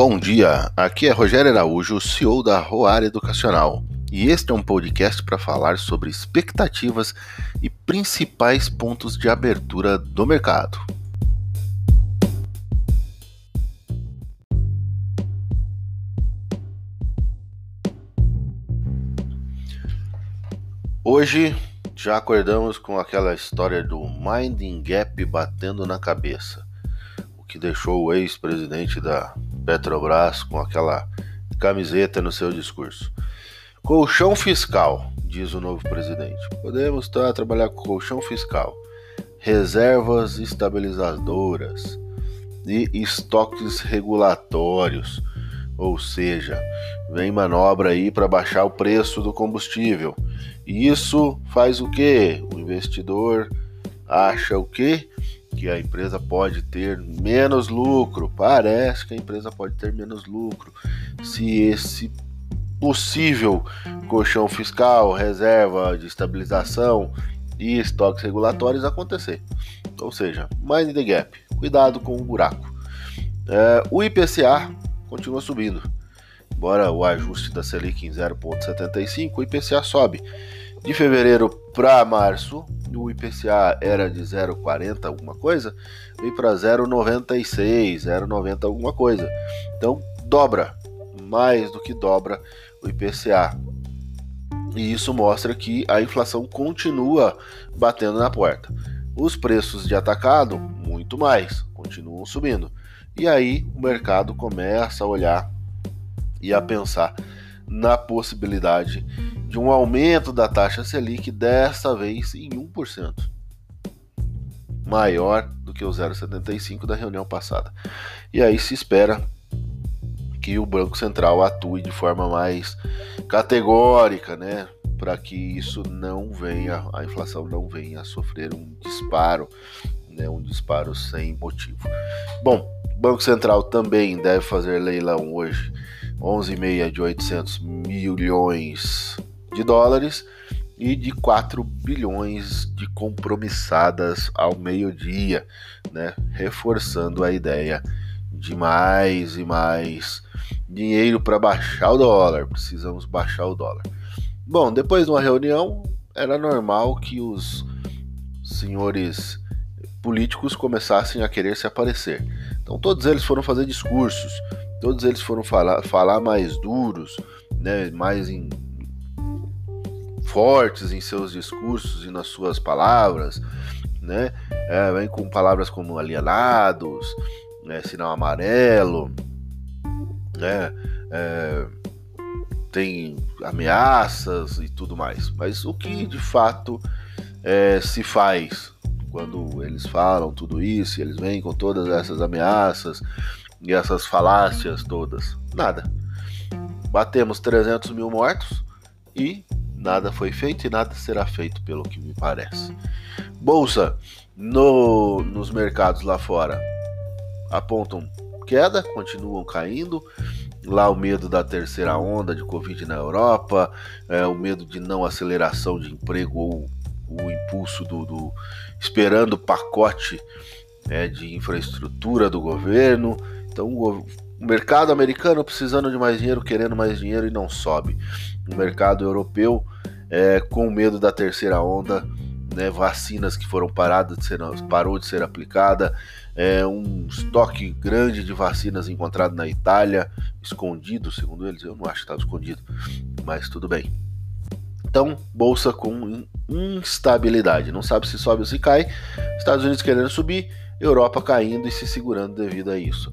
Bom dia, aqui é Rogério Araújo, CEO da Roar Educacional, e este é um podcast para falar sobre expectativas e principais pontos de abertura do mercado. Hoje já acordamos com aquela história do Minding Gap batendo na cabeça, o que deixou o ex-presidente da Petrobras com aquela camiseta no seu discurso. Colchão fiscal, diz o novo presidente. Podemos tá, trabalhar com colchão fiscal, reservas estabilizadoras e estoques regulatórios. Ou seja, vem manobra aí para baixar o preço do combustível. E isso faz o que? O investidor acha o que? Que a empresa pode ter menos lucro. Parece que a empresa pode ter menos lucro se esse possível colchão fiscal, reserva de estabilização e estoques regulatórios acontecer. Ou seja, mind the gap, cuidado com o buraco. É, o IPCA continua subindo. Embora o ajuste da Selic em 0,75, o IPCA sobe. De fevereiro para março, o IPCA era de 0,40 alguma coisa, veio para 0,96, 0,90 alguma coisa. Então dobra, mais do que dobra o IPCA. E isso mostra que a inflação continua batendo na porta. Os preços de atacado, muito mais, continuam subindo. E aí o mercado começa a olhar e a pensar na possibilidade de um aumento da taxa Selic, desta vez em 1%, maior do que o 0,75 da reunião passada. E aí se espera que o Banco Central atue de forma mais categórica, né, para que isso não venha, a inflação não venha a sofrer um disparo, né, um disparo sem motivo. Bom, o Banco Central também deve fazer leilão hoje, 11,5 de 800 milhões de dólares e de 4 bilhões de compromissadas ao meio-dia, né? reforçando a ideia de mais e mais dinheiro para baixar o dólar. Precisamos baixar o dólar. Bom, depois de uma reunião, era normal que os senhores políticos começassem a querer se aparecer. Então todos eles foram fazer discursos, todos eles foram falar, falar mais duros, né, mais em fortes em seus discursos e nas suas palavras, né? É, vem com palavras como alienados, né? sinal amarelo, né? É, tem ameaças e tudo mais. Mas o que de fato é, se faz quando eles falam tudo isso, eles vêm com todas essas ameaças e essas falácias todas? Nada. Batemos 300 mil mortos e nada foi feito e nada será feito, pelo que me parece. Bolsa no, nos mercados lá fora apontam queda, continuam caindo. Lá o medo da terceira onda de Covid na Europa, é, o medo de não aceleração de emprego ou o impulso do, do esperando pacote é, de infraestrutura do governo. Então o, o mercado americano precisando de mais dinheiro, querendo mais dinheiro e não sobe no mercado europeu é, com medo da terceira onda, né, vacinas que foram paradas de ser, parou de ser aplicada, é, um estoque grande de vacinas encontrado na Itália, escondido, segundo eles, eu não acho que estava escondido, mas tudo bem. Então, bolsa com instabilidade, não sabe se sobe ou se cai, Estados Unidos querendo subir, Europa caindo e se segurando devido a isso.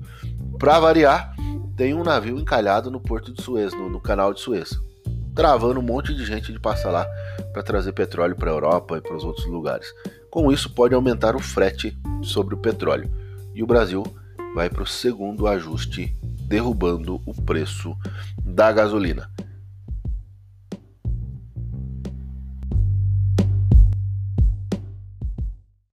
Para variar, tem um navio encalhado no porto de Suez, no, no canal de Suez travando um monte de gente de passar lá para trazer petróleo para a Europa e para os outros lugares. Com isso, pode aumentar o frete sobre o petróleo. E o Brasil vai para o segundo ajuste, derrubando o preço da gasolina.